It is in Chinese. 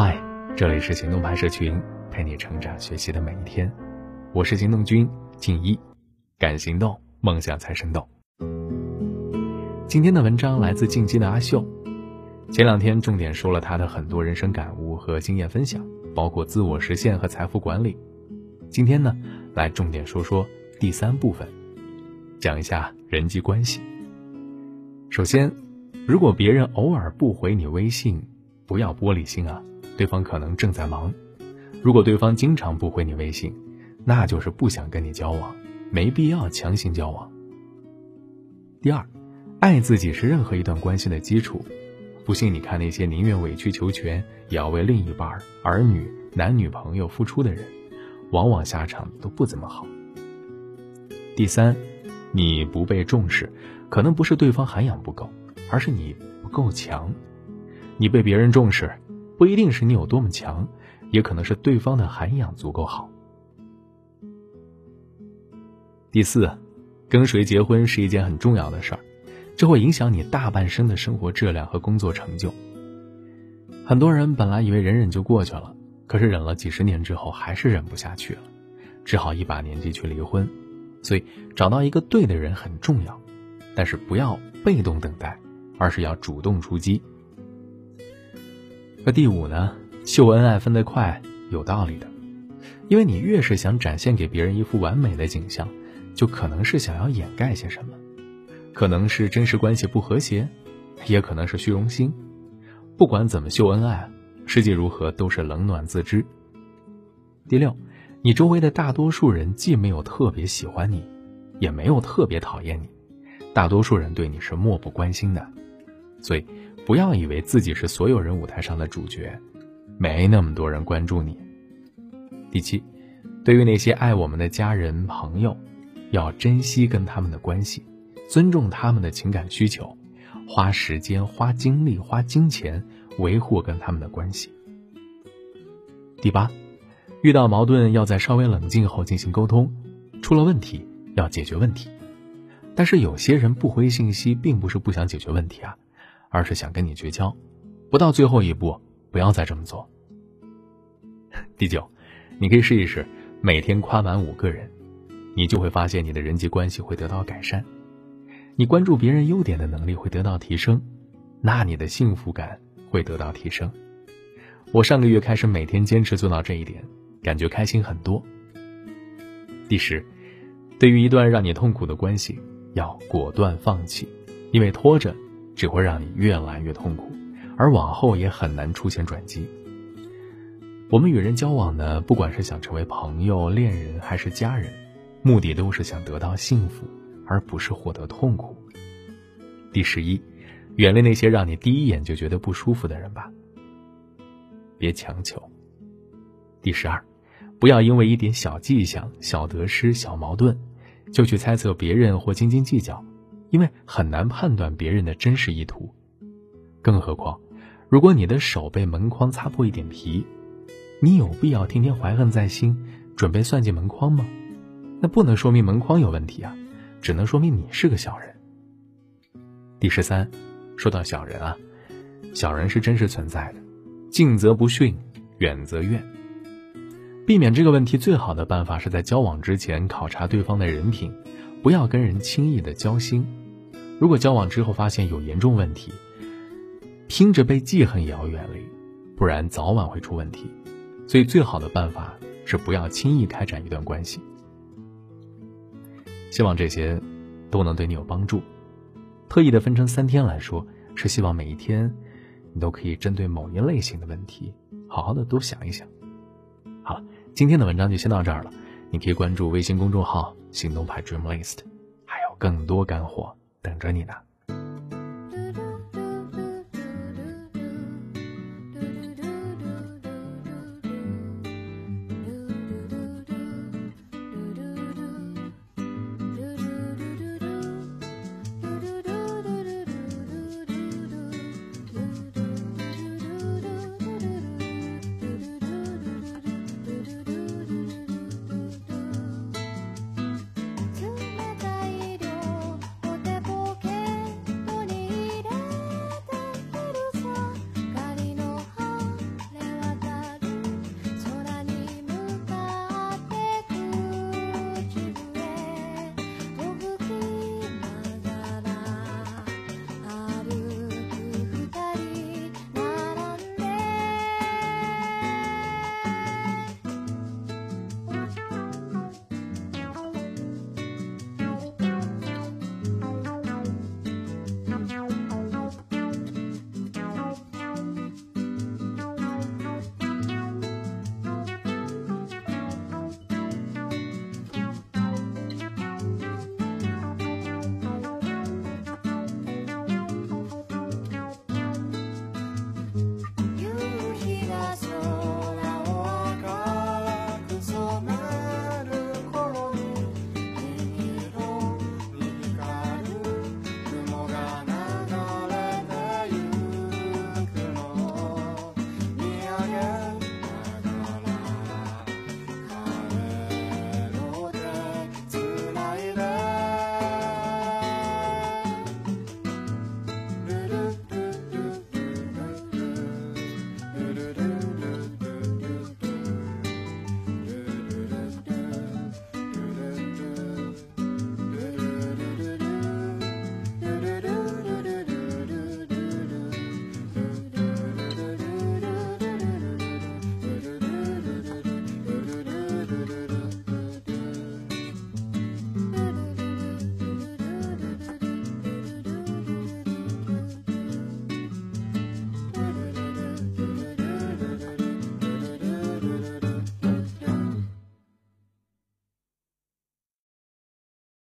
嗨，这里是行动派社群，陪你成长学习的每一天。我是行动君静一，敢行动，梦想才生动。今天的文章来自进击的阿秀。前两天重点说了他的很多人生感悟和经验分享，包括自我实现和财富管理。今天呢，来重点说说第三部分，讲一下人际关系。首先，如果别人偶尔不回你微信，不要玻璃心啊。对方可能正在忙，如果对方经常不回你微信，那就是不想跟你交往，没必要强行交往。第二，爱自己是任何一段关系的基础，不信你看那些宁愿委曲求全也要为另一半、儿女、男女朋友付出的人，往往下场都不怎么好。第三，你不被重视，可能不是对方涵养不够，而是你不够强，你被别人重视。不一定是你有多么强，也可能是对方的涵养足够好。第四，跟谁结婚是一件很重要的事儿，这会影响你大半生的生活质量和工作成就。很多人本来以为忍忍就过去了，可是忍了几十年之后还是忍不下去了，只好一把年纪去离婚。所以找到一个对的人很重要，但是不要被动等待，而是要主动出击。那第五呢，秀恩爱分得快，有道理的，因为你越是想展现给别人一副完美的景象，就可能是想要掩盖些什么，可能是真实关系不和谐，也可能是虚荣心。不管怎么秀恩爱，实际如何都是冷暖自知。第六，你周围的大多数人既没有特别喜欢你，也没有特别讨厌你，大多数人对你是漠不关心的，所以。不要以为自己是所有人舞台上的主角，没那么多人关注你。第七，对于那些爱我们的家人朋友，要珍惜跟他们的关系，尊重他们的情感需求，花时间、花精力、花金钱维护跟他们的关系。第八，遇到矛盾要在稍微冷静后进行沟通，出了问题要解决问题。但是有些人不回信息，并不是不想解决问题啊。而是想跟你绝交，不到最后一步，不要再这么做。第九，你可以试一试，每天夸满五个人，你就会发现你的人际关系会得到改善，你关注别人优点的能力会得到提升，那你的幸福感会得到提升。我上个月开始每天坚持做到这一点，感觉开心很多。第十，对于一段让你痛苦的关系，要果断放弃，因为拖着。只会让你越来越痛苦，而往后也很难出现转机。我们与人交往呢，不管是想成为朋友、恋人还是家人，目的都是想得到幸福，而不是获得痛苦。第十一，远离那些让你第一眼就觉得不舒服的人吧，别强求。第十二，不要因为一点小迹象、小得失、小矛盾，就去猜测别人或斤斤计较。因为很难判断别人的真实意图，更何况，如果你的手被门框擦破一点皮，你有必要天天怀恨在心，准备算计门框吗？那不能说明门框有问题啊，只能说明你是个小人。第十三，说到小人啊，小人是真实存在的，近则不逊，远则怨。避免这个问题最好的办法是在交往之前考察对方的人品，不要跟人轻易的交心。如果交往之后发现有严重问题，拼着被记恨也要远离，不然早晚会出问题。所以最好的办法是不要轻易开展一段关系。希望这些都能对你有帮助。特意的分成三天来说，是希望每一天你都可以针对某一类型的问题，好好的多想一想。好了，今天的文章就先到这儿了。你可以关注微信公众号“行动派 Dream List”，还有更多干货。等着你呢。